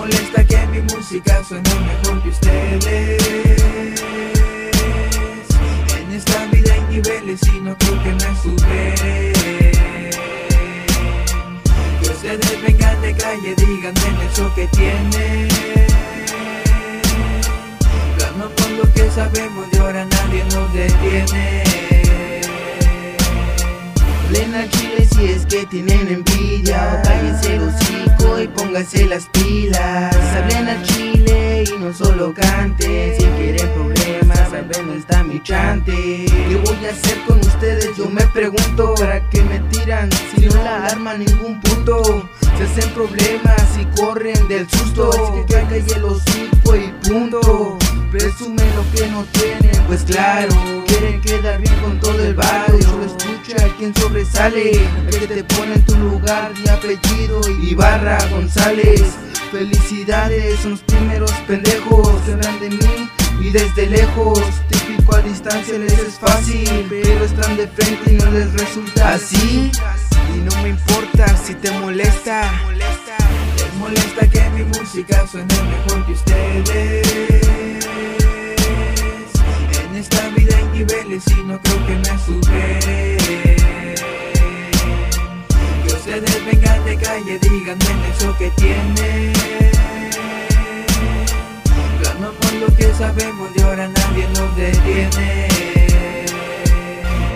molesta que mi música suene mejor que ustedes. En esta vida hay niveles y no creo que me suben. Que ustedes vengan de calle, díganme eso que tienen. Plano con lo que sabemos y ahora nadie nos detiene. Plena Chile si es que tienen envidia. Cállense el hocico y pónganse las pilas. Hablen a Chile y no solo canten. Si quieren problemas, saben dónde está mi chante. ¿Qué voy a hacer con ustedes? Yo me pregunto ¿Para qué me tiran si no la arma ningún punto? Se hacen problemas y corren del susto. Así que calle el hocico y punto. Presumen lo que no tienen, pues claro Quieren quedar bien con todo el barrio Solo escucha a quien sobresale. El que te pone en tu lugar de apellido Ibarra González. Felicidades, son los primeros pendejos. Se de mí y desde lejos. Típico a distancia les es fácil Pero están de frente y no les resulta así. Y no me importa si te molesta. Les molesta que mi música suene mejor que ustedes. En esta vida hay niveles y no creo que me superen calle, díganme eso que tienen Ganamos lo que sabemos y ahora nadie nos detiene.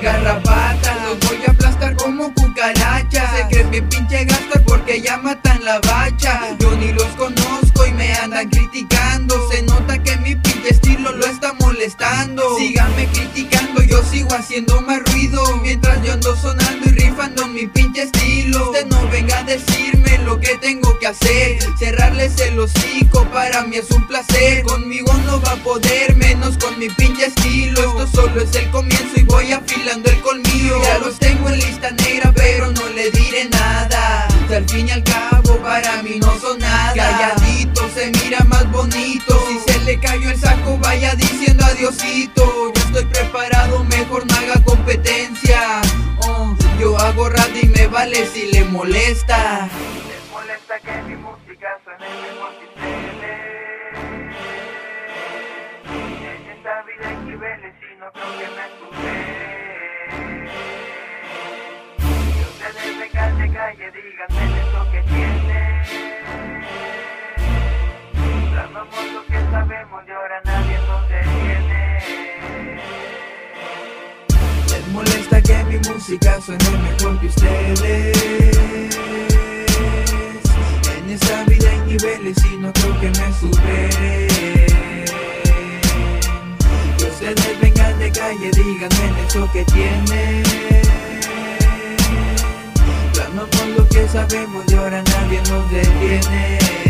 Garrapata, los voy a aplastar como cucarachas. Se creen bien pinche gastar porque ya matan la bacha. Yo ni los conozco y me andan criticando. Se nota que mi pinche estilo lo está molestando. Síganme criticando, yo sigo haciendo decirme lo que tengo que hacer. Cerrarles el hocico para mí es un placer. Conmigo no va a poder, menos con mi pinche estilo. Esto solo es el comienzo y voy afilando el colmillo. Ya los tengo en lista negra pero no le diré nada. Al fin y al cabo para mí no son nada. Calladito se mira más bonito. Si se le cayó el saco vaya diciendo adiosito. Yo estoy preparado, mejor no haga competencia. Oh, Yo hago radio y me vale si le molesta. Les molesta que mi música suene que ustedes En esta vida hay niveles y no creo que me superen Que ustedes de calle, díganme eso que tienen Clamamos lo que sabemos y ahora nadie nos detiene Les molesta que mi música suene mejor que ustedes ustedes vengan de calle, díganme eso que tienen. Clamamos lo que sabemos y ahora nadie nos detiene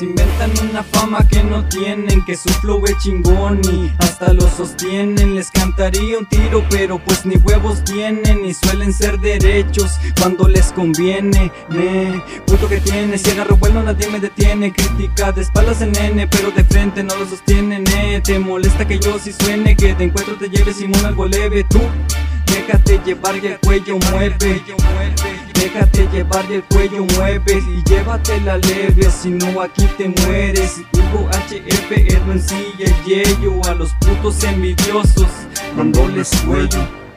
Se inventan una fama que no tienen, que su flow es chingón y hasta lo sostienen. Les cantaría un tiro, pero pues ni huevos tienen y suelen ser derechos cuando les conviene. Ne, puto que tiene, si agarro vuelo nadie me detiene. Critica de espaldas el nene, pero de frente no lo sostiene. Ne, te molesta que yo sí suene, que de encuentro te lleves Simón algo leve. Tú déjate llevar y el cuello mueve. Déjate llevar y el cuello mueves y llévatela leve, si no aquí te mueres. Hugo HF, Edwin sí y el yello a los putos envidiosos, dándoles cuello.